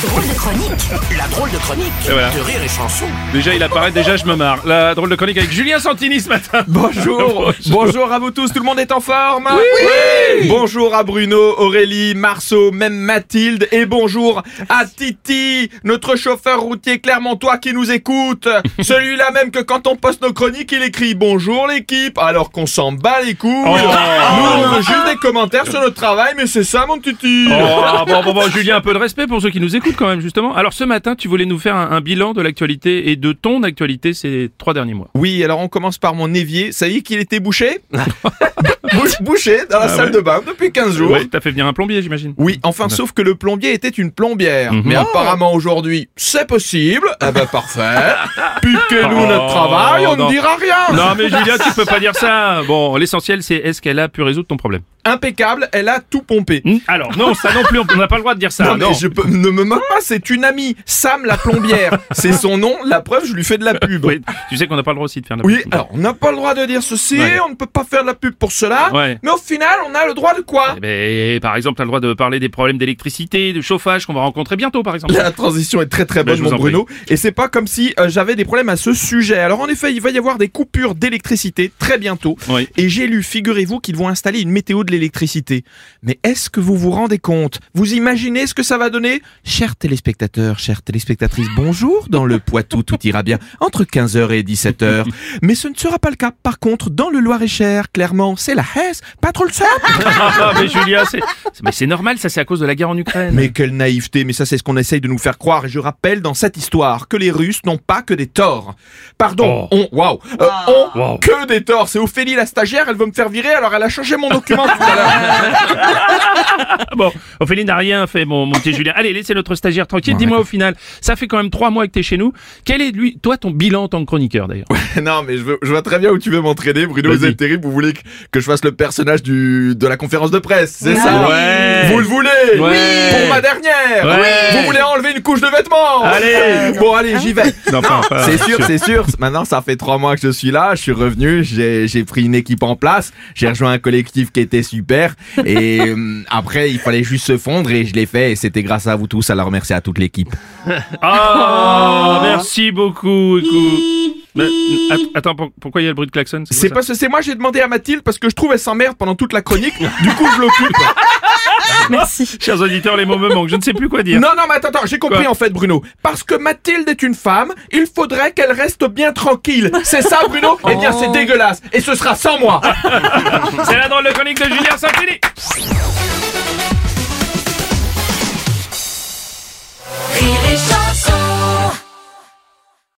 La drôle de chronique La drôle de chronique voilà. de Rire et Chanson. Déjà, il apparaît, déjà, je me marre. La drôle de chronique avec Julien Santini ce matin. Bonjour, bonjour à vous tous, tout le monde est en forme Oui. Bonjour à Bruno, Aurélie, Marceau, même Mathilde et bonjour à Titi, notre chauffeur routier clermontois qui nous écoute. Celui-là même que quand on poste nos chroniques, il écrit bonjour l'équipe alors qu'on s'en bat les couilles. Oh. Nous on veut juste des commentaires sur notre travail mais c'est ça mon Titi. Oh, bon, bon, bon, Julien, un peu de respect pour ceux qui nous écoutent quand même, justement. Alors, ce matin, tu voulais nous faire un, un bilan de l'actualité et de ton actualité ces trois derniers mois. Oui, alors on commence par mon évier. Ça y est qu'il était bouché Bouché dans la Ah salle ouais. de bain depuis 15 jours. Oui, t'as fait venir un plombier, j'imagine. Oui, enfin, sauf que le plombier était une plombière. Mhm. Mais apparemment aujourd'hui, c'est possible. Eh ben parfait. Piquez-nous Oh, notre travail, on ne dira rien. Non, mais Julien, tu peux pas dire ça. Bon, l'essentiel, c'est est-ce qu'elle a pu résoudre ton problème? Impeccable, elle a tout pompé. Hmm Alors, non, ça non plus, on n'a pas le droit de dire ça. non, non. mais je peux- ne me moque pas, c'est une amie, Sam la plombière. c'est son nom, la preuve, je lui fais de la pub. Oui, tu sais qu'on n'a pas le droit aussi de faire de la Oui, pub. alors on n'a pas le droit de dire ceci, Ouais. on ne peut pas faire de la pub pour cela, Ouais. mais au final, on a le droit de quoi Eh ben, par exemple, t'as le droit de parler des problèmes d'électricité, de chauffage qu'on va rencontrer bientôt, par exemple. La transition est très très Ben, bonne, mon en prie. Bruno. Et c'est pas comme si euh, j'avais des problèmes à ce sujet. Alors en effet, il va y avoir des coupures d'électricité très bientôt. Oui. Et j'ai lu, figurez-vous, qu'ils vont installer une météo de l'électricité. Mais est-ce que vous vous rendez compte? Vous imaginez ce que ça va donner? Chers téléspectateurs, chères téléspectatrices, bonjour. Dans le Poitou, tout ira bien entre 15h et 17h. Mais ce ne sera pas le cas. Par contre, dans le Loir-et-Cher, clairement, c'est la Hesse, pas trop le simple. Ah, mais Julien, c'est, c'est- mais c'est normal, ça c'est à cause de la guerre en Ukraine. Mais quelle naïveté, mais ça c'est ce qu'on essaye de nous faire croire. Et je rappelle dans cette histoire que les Russes n'ont pas que des torts. Pardon, Oh. on, waouh, euh, ont Wow. que des torts. C'est Ophélie la stagiaire, elle veut me faire virer, alors elle a changé mon document tout à l'heure. Bon, Ophélie n'a rien fait, mon, mon petit Julien. Allez, laissez notre stagiaire tranquille. Dis-moi au final, ça fait quand même trois mois que t'es chez nous. Quel est, lui, toi, ton bilan en tant que chroniqueur d'ailleurs? Non, mais je, veux- je vois très bien où tu veux m'entraîner, Bruno. Vous êtes terrible. Vous voulez que, que je fasse le personnage du de la conférence de presse, c'est ça? Ouais. Vous le voulez? Ouais. Pour ma dernière. Ouais. Vous voulez enlever une couche de vêtements? Allez. Bon, allez, j'y vais. Non, C'est sûr, c'est sûr. Maintenant, ça fait trois mois que je suis là. Je suis revenu. J'ai pris une équipe en place. J'ai rejoint un collectif qui était super. Et euh, après, il fallait juste se fondre et je l'ai fait. Et c'était grâce à vous tous. Alors merci à toute l'équipe. Ah, merci beaucoup. écoute. Mais, att- attends, pour- pourquoi il y a le bruit de klaxon? C'est parce que c'est moi. J'ai demandé à Mathilde parce que je trouve elle s'emmerde pendant toute la chronique. Du coup, je l'occupe. Merci. Chers auditeurs, les mots me manquent. Je ne sais plus quoi dire. Non, non, mais attends, attends. J'ai compris Quoi? en fait, Bruno. Parce que Mathilde est une femme, il faudrait qu'elle reste bien tranquille. C'est ça, Bruno? Eh bien, c'est dégueulasse. Et ce sera sans moi. C'est la drôle de chronique de Julien Santini.